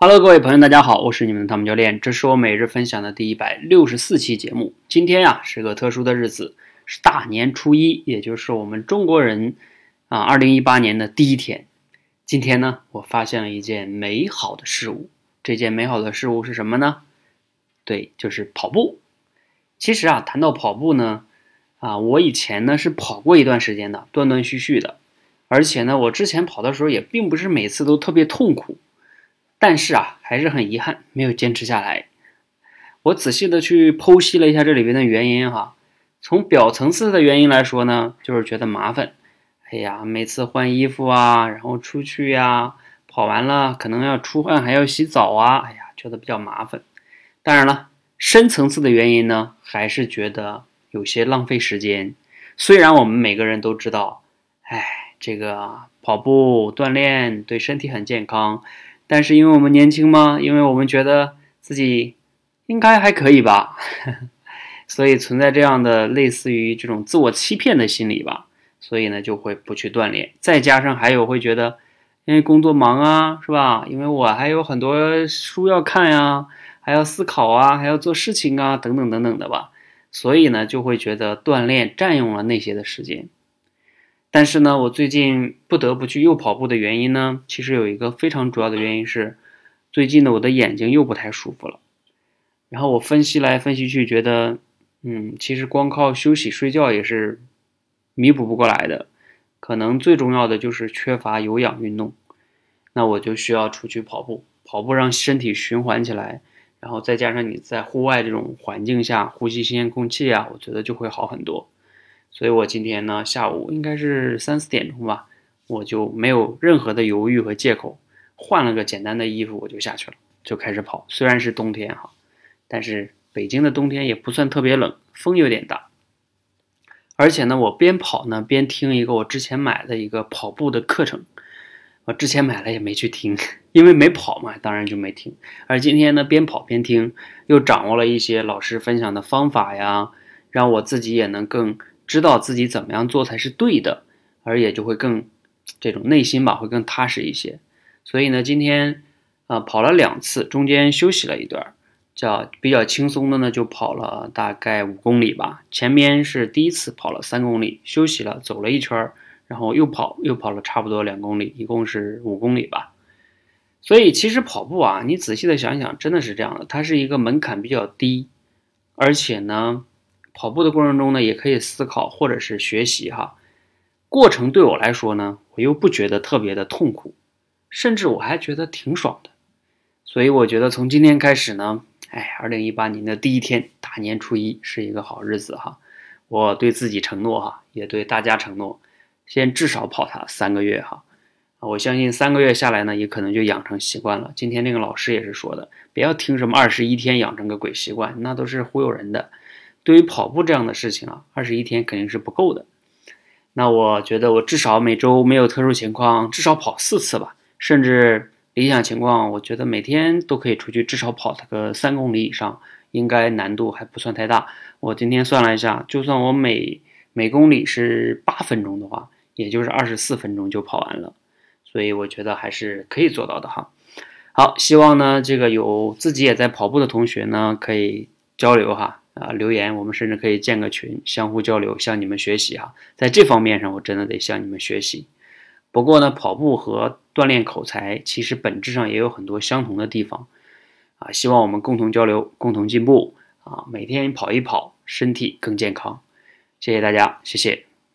Hello，各位朋友，大家好，我是你们的汤姆教练，这是我每日分享的第一百六十四期节目。今天呀是个特殊的日子，是大年初一，也就是我们中国人啊二零一八年的第一天。今天呢，我发现了一件美好的事物。这件美好的事物是什么呢？对，就是跑步。其实啊，谈到跑步呢，啊，我以前呢是跑过一段时间的，断断续续的，而且呢，我之前跑的时候也并不是每次都特别痛苦。但是啊，还是很遗憾，没有坚持下来。我仔细的去剖析了一下这里边的原因哈。从表层次的原因来说呢，就是觉得麻烦。哎呀，每次换衣服啊，然后出去呀，跑完了可能要出汗，还要洗澡啊。哎呀，觉得比较麻烦。当然了，深层次的原因呢，还是觉得有些浪费时间。虽然我们每个人都知道，哎，这个跑步锻炼对身体很健康。但是因为我们年轻嘛，因为我们觉得自己应该还可以吧，所以存在这样的类似于这种自我欺骗的心理吧，所以呢就会不去锻炼。再加上还有会觉得，因为工作忙啊，是吧？因为我还有很多书要看呀，还要思考啊，还要做事情啊，等等等等的吧，所以呢就会觉得锻炼占用了那些的时间。但是呢，我最近不得不去又跑步的原因呢，其实有一个非常主要的原因是，最近呢我的眼睛又不太舒服了。然后我分析来分析去，觉得，嗯，其实光靠休息睡觉也是弥补不过来的，可能最重要的就是缺乏有氧运动。那我就需要出去跑步，跑步让身体循环起来，然后再加上你在户外这种环境下呼吸新鲜空气啊，我觉得就会好很多。所以我今天呢，下午应该是三四点钟吧，我就没有任何的犹豫和借口，换了个简单的衣服，我就下去了，就开始跑。虽然是冬天哈，但是北京的冬天也不算特别冷，风有点大。而且呢，我边跑呢边听一个我之前买的一个跑步的课程，我之前买了也没去听，因为没跑嘛，当然就没听。而今天呢，边跑边听，又掌握了一些老师分享的方法呀，让我自己也能更。知道自己怎么样做才是对的，而也就会更这种内心吧，会更踏实一些。所以呢，今天啊跑了两次，中间休息了一段，叫比较轻松的呢，就跑了大概五公里吧。前面是第一次跑了三公里，休息了，走了一圈，然后又跑又跑了差不多两公里，一共是五公里吧。所以其实跑步啊，你仔细的想想，真的是这样的，它是一个门槛比较低，而且呢。跑步的过程中呢，也可以思考或者是学习哈。过程对我来说呢，我又不觉得特别的痛苦，甚至我还觉得挺爽的。所以我觉得从今天开始呢，哎，二零一八年的第一天，大年初一是一个好日子哈。我对自己承诺哈，也对大家承诺，先至少跑它三个月哈。我相信三个月下来呢，也可能就养成习惯了。今天那个老师也是说的，不要听什么二十一天养成个鬼习惯，那都是忽悠人的。对于跑步这样的事情啊，二十一天肯定是不够的。那我觉得我至少每周没有特殊情况，至少跑四次吧。甚至理想情况，我觉得每天都可以出去，至少跑个三公里以上，应该难度还不算太大。我今天算了一下，就算我每每公里是八分钟的话，也就是二十四分钟就跑完了。所以我觉得还是可以做到的哈。好，希望呢这个有自己也在跑步的同学呢，可以交流哈。啊，留言，我们甚至可以建个群，相互交流，向你们学习啊。在这方面上，我真的得向你们学习。不过呢，跑步和锻炼口才，其实本质上也有很多相同的地方啊。希望我们共同交流，共同进步啊。每天跑一跑，身体更健康。谢谢大家，谢谢。